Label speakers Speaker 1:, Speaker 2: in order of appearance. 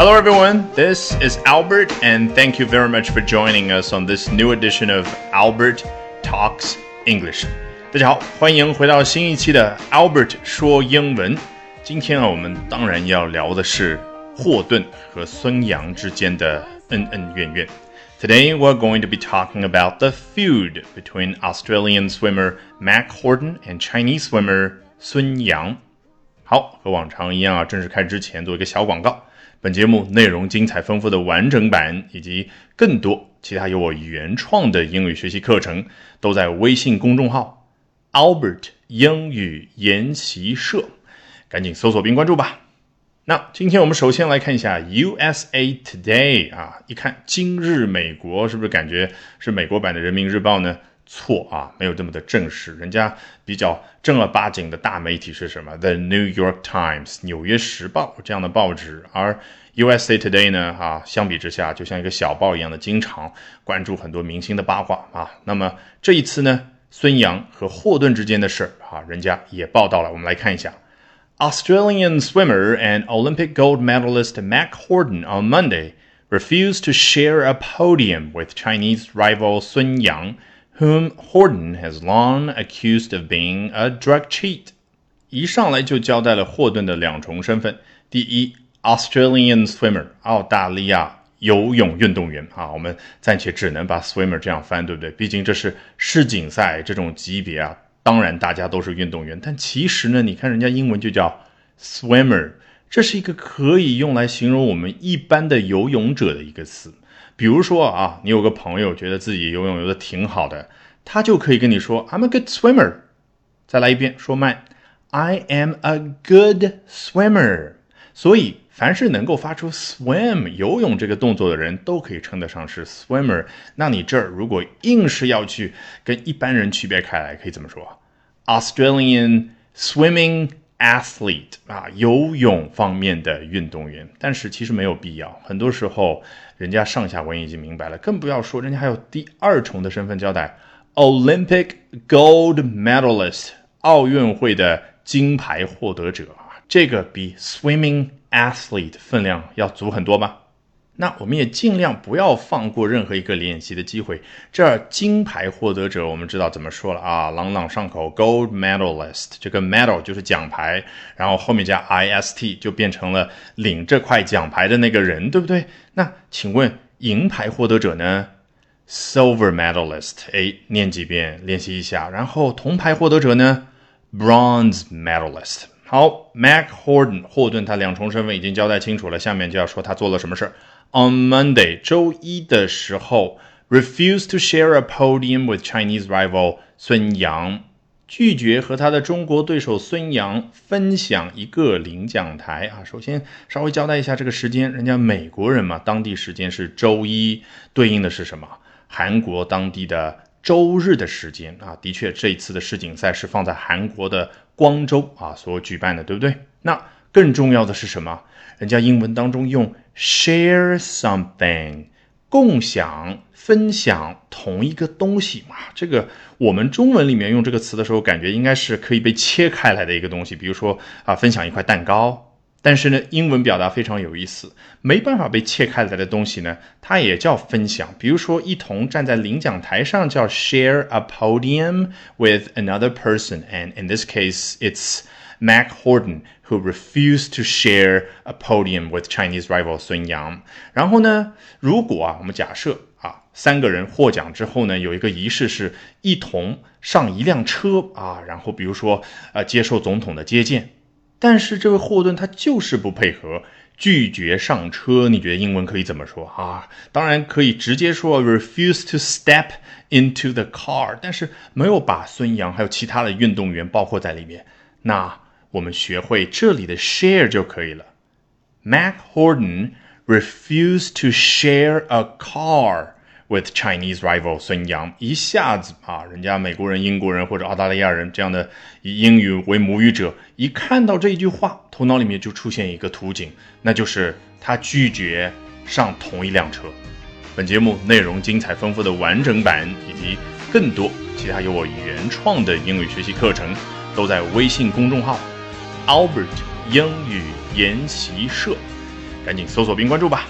Speaker 1: Hello, everyone. This is Albert, and thank you very much for joining us on this new edition of Albert Talks English. 大家好，欢迎回到新一期的 Albert 说英文。今天啊，我们当然要聊的是霍顿和孙杨之间的恩恩怨怨。Today we're going to be talking about the feud between Australian swimmer Mac Horton and Chinese swimmer 孙杨。 好，和往常一样啊，正式开之前做一个小广告。本节目内容精彩丰富的完整版，以及更多其他由我原创的英语学习课程，都在微信公众号 Albert 英语研习社，赶紧搜索并关注吧。那今天我们首先来看一下 USA Today 啊，一看今日美国，是不是感觉是美国版的人民日报呢？错啊，没有这么的正式。人家比较正儿八经的大媒体是什么？The New York Times，纽约时报这样的报纸。而 USA Today 呢，啊，相比之下就像一个小报一样的，经常关注很多明星的八卦啊。那么这一次呢，孙杨和霍顿之间的事儿啊，人家也报道了。我们来看一下，Australian swimmer and Olympic gold medalist Mac Horton on Monday refused to share a podium with Chinese rival Sun Yang whom Horton has long accused of being a drug cheat。一上来就交代了霍顿的两重身份：第一，Australian swimmer，澳大利亚游泳运动员啊，我们暂且只能把 swimmer 这样翻，对不对？毕竟这是世锦赛这种级别啊。当然大家都是运动员，但其实呢，你看人家英文就叫 swimmer，这是一个可以用来形容我们一般的游泳者的一个词。比如说啊，你有个朋友觉得自己游泳游的挺好的，他就可以跟你说 "I'm a good swimmer"。再来一遍，说慢，"I am a good swimmer"。所以，凡是能够发出 swim 游泳这个动作的人，都可以称得上是 swimmer。那你这儿如果硬是要去跟一般人区别开来，可以怎么说？Australian swimming athlete 啊，游泳方面的运动员。但是其实没有必要，很多时候。人家上下文已经明白了，更不要说人家还有第二重的身份交代：Olympic gold medalist，奥运会的金牌获得者，这个比 swimming athlete 分量要足很多吧？那我们也尽量不要放过任何一个练习的机会。这儿金牌获得者，我们知道怎么说了啊，朗朗上口，gold medalist，这个 medal 就是奖牌，然后后面加 ist 就变成了领这块奖牌的那个人，对不对？那请问银牌获得者呢？silver medalist，哎，念几遍，练习一下。然后铜牌获得者呢？bronze medalist。好，Mac Horton，霍顿他两重身份已经交代清楚了，下面就要说他做了什么事儿。On Monday，周一的时候，refused to share a podium with Chinese rival 孙杨，拒绝和他的中国对手孙杨分享一个领奖台啊。首先稍微交代一下这个时间，人家美国人嘛，当地时间是周一，对应的是什么？韩国当地的周日的时间啊。的确，这一次的世锦赛是放在韩国的光州啊所举办的，对不对？那更重要的是什么？人家英文当中用 share something，共享、分享同一个东西嘛。这个我们中文里面用这个词的时候，感觉应该是可以被切开来的一个东西。比如说啊，分享一块蛋糕。但是呢，英文表达非常有意思，没办法被切开来的东西呢，它也叫分享。比如说，一同站在领奖台上叫 share a podium with another person，and in this case it's Mac Horton who refused to share a podium with Chinese rival 孙杨。然后呢，如果啊，我们假设啊，三个人获奖之后呢，有一个仪式是一同上一辆车啊，然后比如说呃，接受总统的接见。但是这位霍顿他就是不配合，拒绝上车。你觉得英文可以怎么说啊？当然可以直接说 refuse to step into the car，但是没有把孙杨还有其他的运动员包括在里面。那我们学会这里的 share 就可以了。Mac Horton refused to share a car with Chinese rival 孙杨。一下子啊，人家美国人、英国人或者澳大利亚人这样的以英语为母语者，一看到这一句话，头脑里面就出现一个图景，那就是他拒绝上同一辆车。本节目内容精彩丰富的完整版以及更多其他由我原创的英语学习课程，都在微信公众号。Albert 英语研习社，赶紧搜索并关注吧。